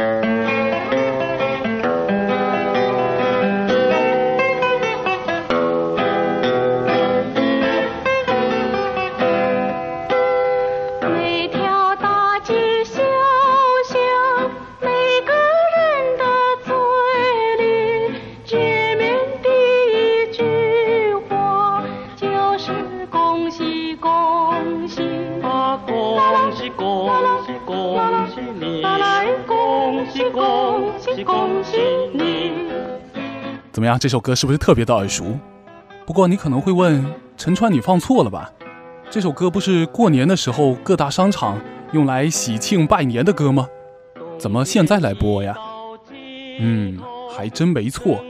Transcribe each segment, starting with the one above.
每怎么样？这首歌是不是特别的耳熟？不过你可能会问，陈川，你放错了吧？这首歌不是过年的时候各大商场用来喜庆拜年的歌吗？怎么现在来播呀？嗯，还真没错。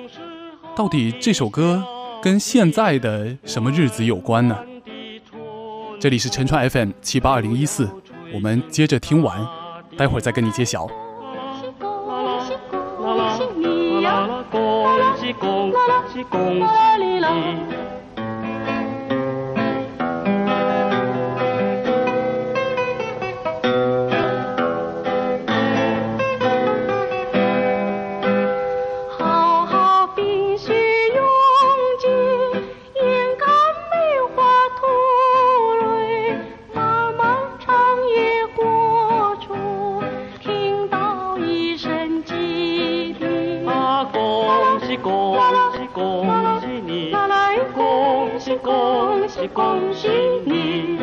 到底这首歌跟现在的什么日子有关呢？这里是陈川 FM 七八二零一四，我们接着听完，待会儿再跟你揭晓。恭喜恭喜喜恭喜恭喜你，啦啦恭喜恭喜恭喜你。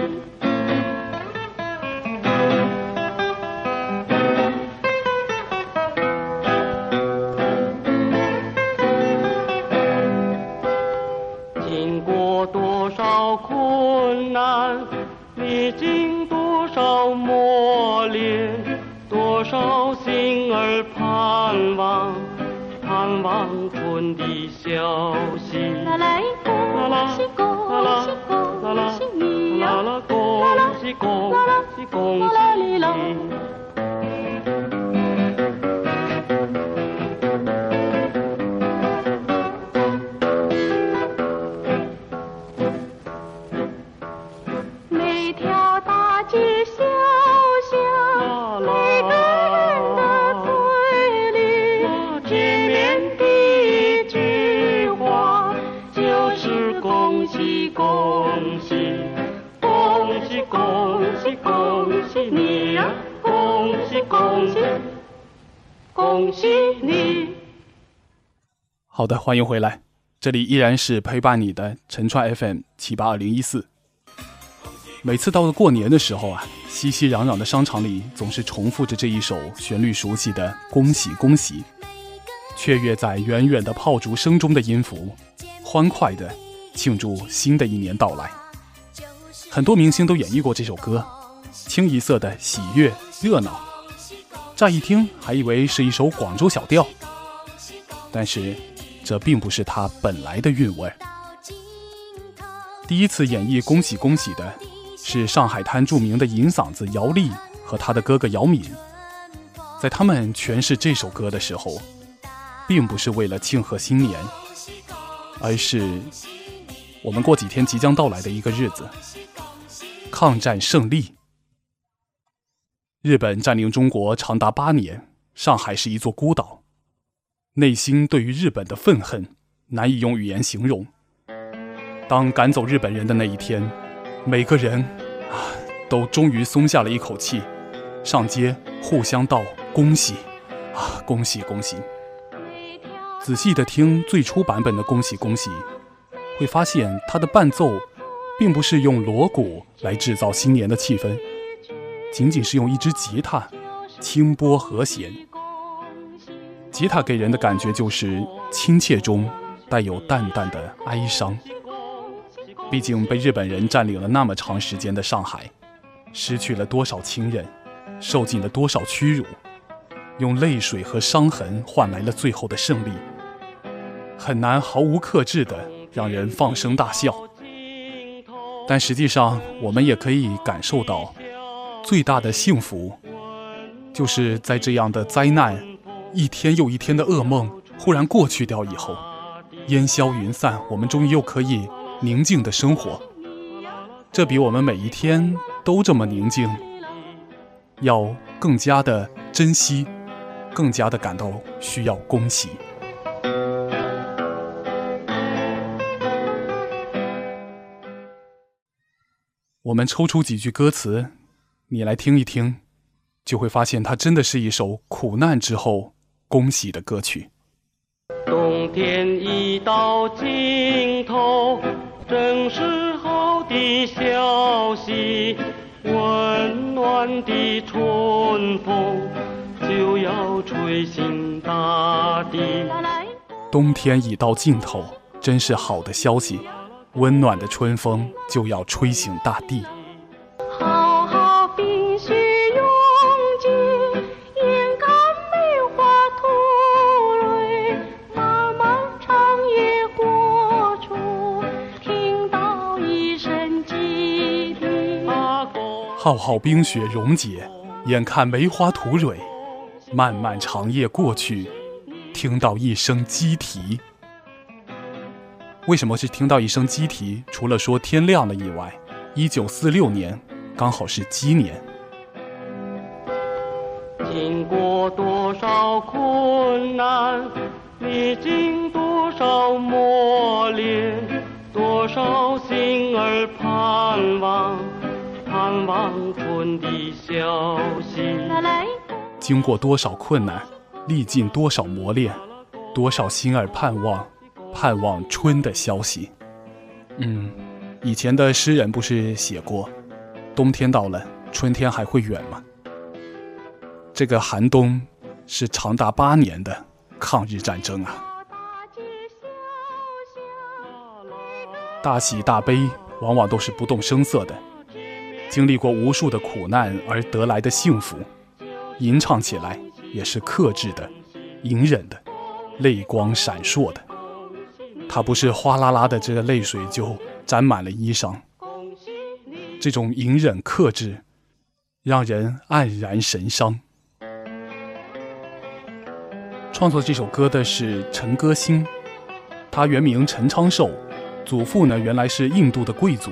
经过多少困难，历经多少磨练，多少心儿盼望，盼望春的消息。啦？啦恭喜恭喜恭喜你呀！啦？啦？恭喜恭喜你。恭喜你！好的，欢迎回来，这里依然是陪伴你的陈川 FM 七八二零一四。每次到了过年的时候啊，熙熙攘攘的商场里总是重复着这一首旋律熟悉的“恭喜恭喜”，雀跃在远远的炮竹声中的音符，欢快的庆祝新的一年到来。很多明星都演绎过这首歌，清一色的喜悦热闹。乍一听还以为是一首广州小调，但是这并不是它本来的韵味。第一次演绎“恭喜恭喜”的是上海滩著名的银嗓子姚丽和他的哥哥姚敏。在他们诠释这首歌的时候，并不是为了庆贺新年，而是我们过几天即将到来的一个日子——抗战胜利。日本占领中国长达八年，上海是一座孤岛。内心对于日本的愤恨难以用语言形容。当赶走日本人的那一天，每个人啊都终于松下了一口气，上街互相道恭喜啊，恭喜恭喜！仔细的听最初版本的“恭喜恭喜”，会发现它的伴奏并不是用锣鼓来制造新年的气氛，仅仅是用一支吉他轻拨和弦。吉他给人的感觉就是亲切中带有淡淡的哀伤。毕竟被日本人占领了那么长时间的上海，失去了多少亲人，受尽了多少屈辱，用泪水和伤痕换来了最后的胜利，很难毫无克制的让人放声大笑。但实际上，我们也可以感受到，最大的幸福，就是在这样的灾难。一天又一天的噩梦忽然过去掉以后，烟消云散，我们终于又可以宁静的生活。这比我们每一天都这么宁静，要更加的珍惜，更加的感到需要恭喜。我们抽出几句歌词，你来听一听，就会发现它真的是一首苦难之后恭喜的歌曲。冬天已到尽头，正是好的消息，温暖的春风就要吹醒大地。冬天已到尽头，真是好的消息。温暖的春风就要吹醒大地。浩浩冰雪溶解，眼看梅花吐蕊，漫漫长夜过去，听到一声鸡啼。为什么是听到一声鸡啼？除了说天亮了以外，一九四六年刚好是鸡年。经过多少困难，历经多少磨练，多少心儿盼望，望春的消息。经过多少困难，历尽多少磨练，多少心儿盼望。盼望春的消息。嗯，以前的诗人不是写过，冬天到了，春天还会远吗？这个寒冬是长达八年的抗日战争啊！大喜大悲往往都是不动声色的，经历过无数的苦难而得来的幸福，吟唱起来也是克制的、隐忍的、泪光闪烁的。它不是哗啦啦的，这个泪水就沾满了衣裳。这种隐忍克制，让人黯然神伤。创作这首歌的是陈歌辛，他原名陈昌寿，祖父呢原来是印度的贵族，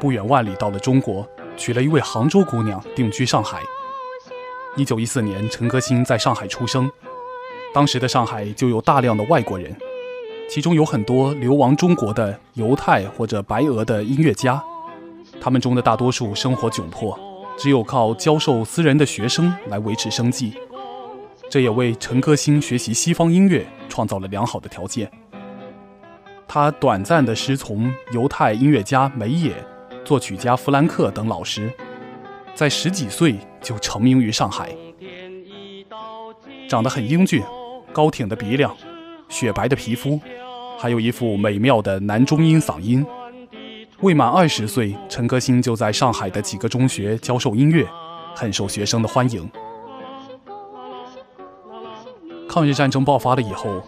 不远万里到了中国，娶了一位杭州姑娘，定居上海。一九一四年，陈歌辛在上海出生，当时的上海就有大量的外国人。其中有很多流亡中国的犹太或者白俄的音乐家，他们中的大多数生活窘迫，只有靠教授私人的学生来维持生计。这也为陈歌辛学习西方音乐创造了良好的条件。他短暂的师从犹太音乐家梅野、作曲家弗兰克等老师，在十几岁就成名于上海。长得很英俊，高挺的鼻梁，雪白的皮肤。还有一副美妙的男中音嗓音。未满二十岁，陈歌辛就在上海的几个中学教授音乐，很受学生的欢迎。抗日战争爆发了以后，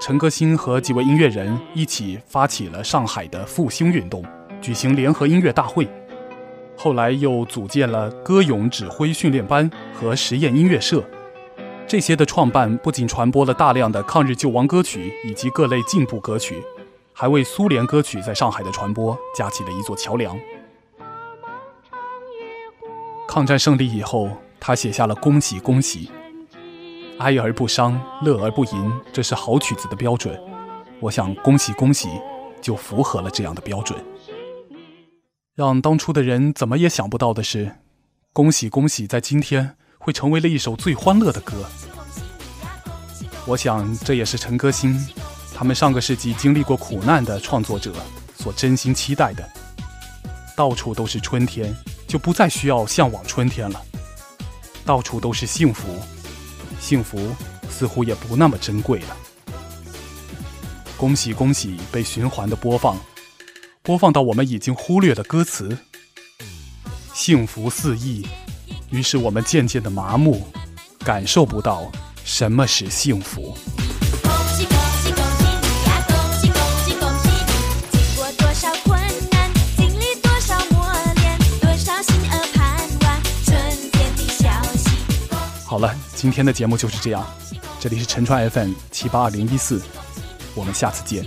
陈歌辛和几位音乐人一起发起了上海的复兴运动，举行联合音乐大会。后来又组建了歌咏指挥训练班和实验音乐社。这些的创办不仅传播了大量的抗日救亡歌曲以及各类进步歌曲，还为苏联歌曲在上海的传播架起了一座桥梁。抗战胜利以后，他写下了《恭喜恭喜》，哀而不伤，乐而不淫，这是好曲子的标准。我想，《恭喜恭喜》就符合了这样的标准。让当初的人怎么也想不到的是，《恭喜恭喜》在今天。会成为了一首最欢乐的歌。我想，这也是陈歌辛他们上个世纪经历过苦难的创作者所真心期待的。到处都是春天，就不再需要向往春天了。到处都是幸福，幸福似乎也不那么珍贵了。恭喜恭喜，被循环的播放，播放到我们已经忽略的歌词。幸福四溢。于是我们渐渐的麻木，感受不到什么是幸福。恭喜恭喜恭喜你呀！恭喜恭喜恭喜你！经过多少困难，经历多少磨练，多少心儿盼望春天的消息。好了，今天的节目就是这样。这里是陈川 FM 七八二零一四，我们下次见。